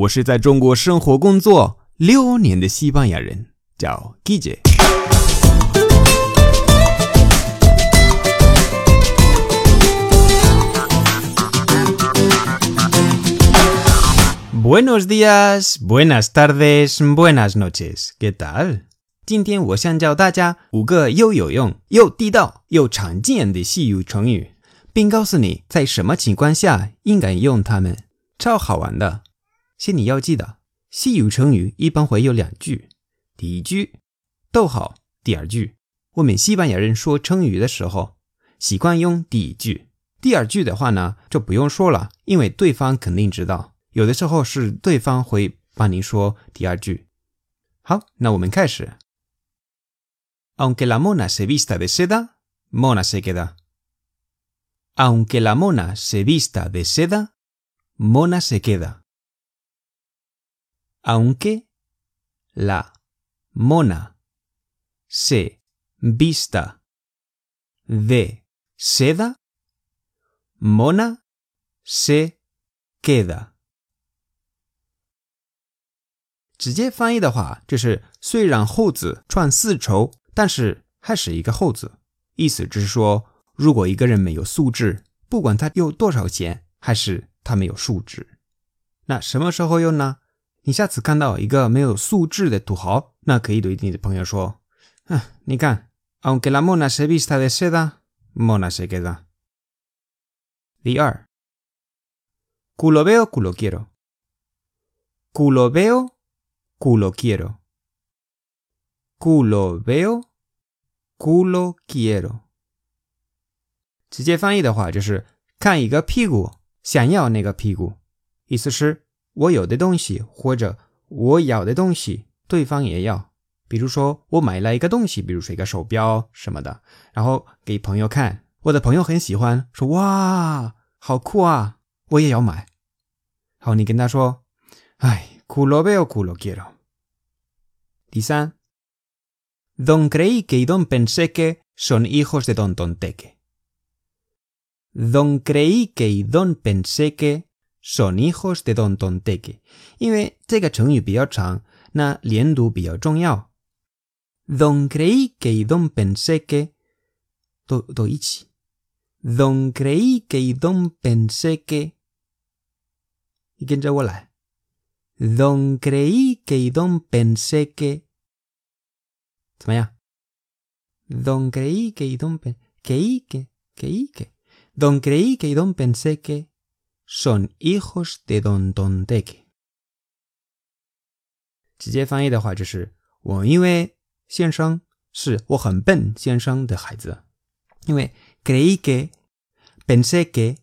我是在中国生活工作六年的西班牙人，叫 Guille。Buenos días, buenas tardes, buenas noches. ¿Qué tal? 今天我想教大家五个又有用、又地道、又常见的西语成语，并告诉你在什么情况下应该用它们，超好玩的。先你要记得，西语成语一般会有两句，第一句逗号，第二句。我们西班牙人说成语的时候，习惯用第一句，第二句的话呢，就不用说了，因为对方肯定知道。有的时候是对方会帮你说第二句。好，那我们开始。Aunque la mona se vista de seda, mona se queda. Aunque la mona se vista de seda, mona se queda. Aunque la mona se vista de seda, mona se queda。直接翻译的话，就是虽然后字串丝绸，但是还是一个后子。意思就是说，如果一个人没有素质，不管他有多少钱，还是他没有素质，那什么时候用呢？你下次看到一个没有素质的土豪，那可以对你的朋友说：“啊，你看，aunque la mona se vista de seda, mona se queda。”第二，culo veo, culo quiero。culo veo, culo quiero。culo veo, culo quiero。直接翻译的话就是看一个屁股，想要那个屁股，意思是。我有的东西或者我要的东西，对方也要。比如说，我买了一个东西，比如说一个手表什么的，然后给朋友看，我的朋友很喜欢，说哇，好酷啊，我也要买。然后你跟他说，哎，culo veo culo quiero。第三，Don creí que y Don pensé que son hijos de Don Tonteque。Don creí que y Don pensé que son hijos de Don Tonteque，因为这个成语比较长，那连读比较重要。Don creí que Don pensé que 都都一起。Don creí que Don pensé que，你跟着我来。Don creí que Don pensé que，怎么样？Don creí que Don pensé que que que que Don creí Son hijos de Don Tonteque。直接翻译的话就是我因为先生是我很笨先生的孩子，因为 creí que pensé que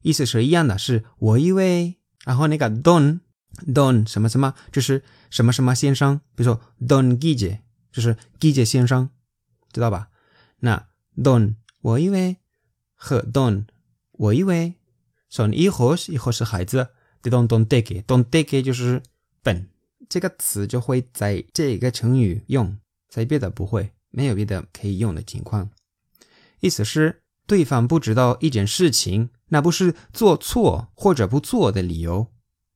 意思是一样的，是我以为，然后那个 Don Don 什么什么就是什么什么先生，比如说 Don Guille 就是 Guille 先生，知道吧？那 Don 我以为和 Don 我以为。Son hijos hijos 是孩子，de don don dege don dege 就是本，这个词就会在这个成语用，在别的不会，没有别的可以用的情况。意思是对方不知道一件事情，那不是做错或者不做的理由。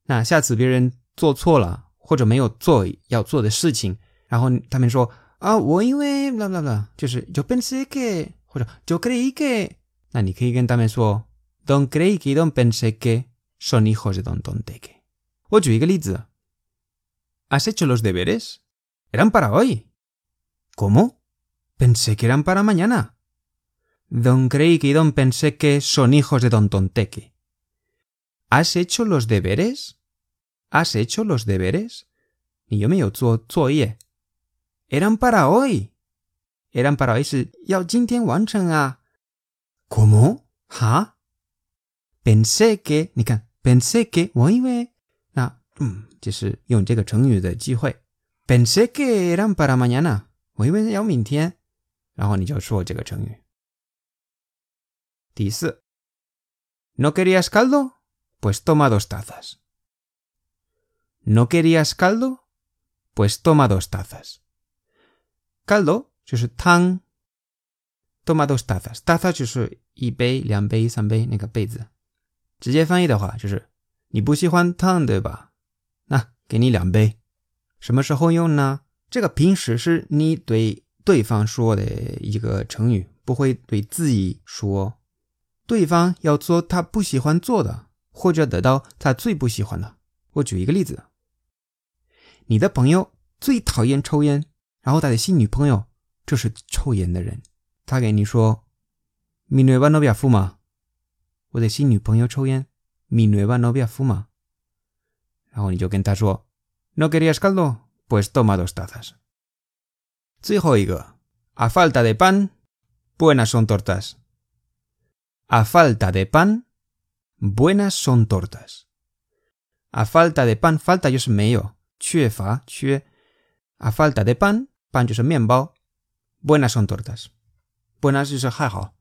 那下次别人做错了或者没有做要做的事情，然后他们说啊，我因为啦啦啦，就是就 pensé que 或者就 creí que，那你可以跟他们说。Don creí que Don pensé que son hijos de Don Tonteque. Oye, ¿has hecho los deberes? Eran para hoy. ¿Cómo? Pensé que eran para mañana. Don creí que Don pensé que son hijos de Don Tonteque. ¿Has hecho los deberes? ¿Has hecho los deberes? Y yo me Eran para hoy. Eran para hoy. ¿Cómo? ¿Ha? pensé que，你看，pensé que，我以为，那，嗯，就是用这个成语的机会。pensé que eran para mañana，我以为要明天，然后你就说这个成语。第四，no querías caldo，pues toma dos tazas。no querías caldo，pues toma dos tazas。caldo 就是汤，toma dos tazas，taza 就是一杯、两杯、三杯那个杯子。 直接翻译的话就是你不喜欢汤对吧？那给你两杯。什么时候用呢？这个平时是你对对方说的一个成语，不会对自己说。对方要做他不喜欢做的，或者得到他最不喜欢的。我举一个例子：你的朋友最讨厌抽烟，然后他的新女朋友就是抽烟的人。他给你说：“Mi nueva novia fuma。” 我的新女朋友抽烟。“Mi nueva novia fuma。”然后你就跟他说：“No querías caldo, pues toma dos tazas。”最后一个：“A falta de pan, buenas son tortas。” A falta de pan, buenas son tortas. A falta de pan, falta 就是没有，缺乏缺。A falta de pan, pan 就是面包。Buenas son tortas. Buenas 就是还好。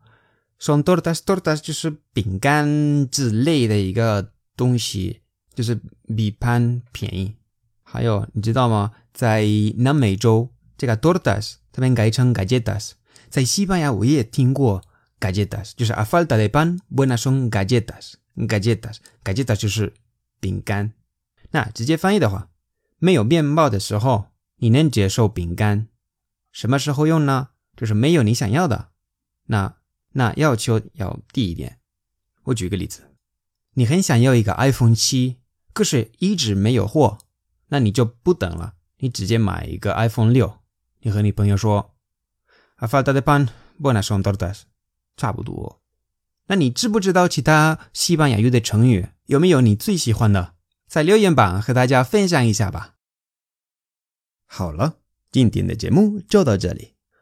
Son tortas, tortas 就是饼干之类的一个东西，就是比 pan 便宜。还有你知道吗？在南美洲，这个 tortas 他们改成 galletas。在西班牙我也听过。galletas 就是 a falta de pan，buenas son galletas，galletas，galletas 就是饼干。那直接翻译的话，没有面包的时候，你能接受饼干？什么时候用呢？就是没有你想要的，那那要求要低一点。我举个例子，你很想要一个 iPhone 七，可是一直没有货，那你就不等了，你直接买一个 iPhone 六。你和你朋友说，a falta de pan，buenas son tortas。差不多。那你知不知道其他西班牙语的成语？有没有你最喜欢的？在留言板和大家分享一下吧。好了，今天的节目就到这里。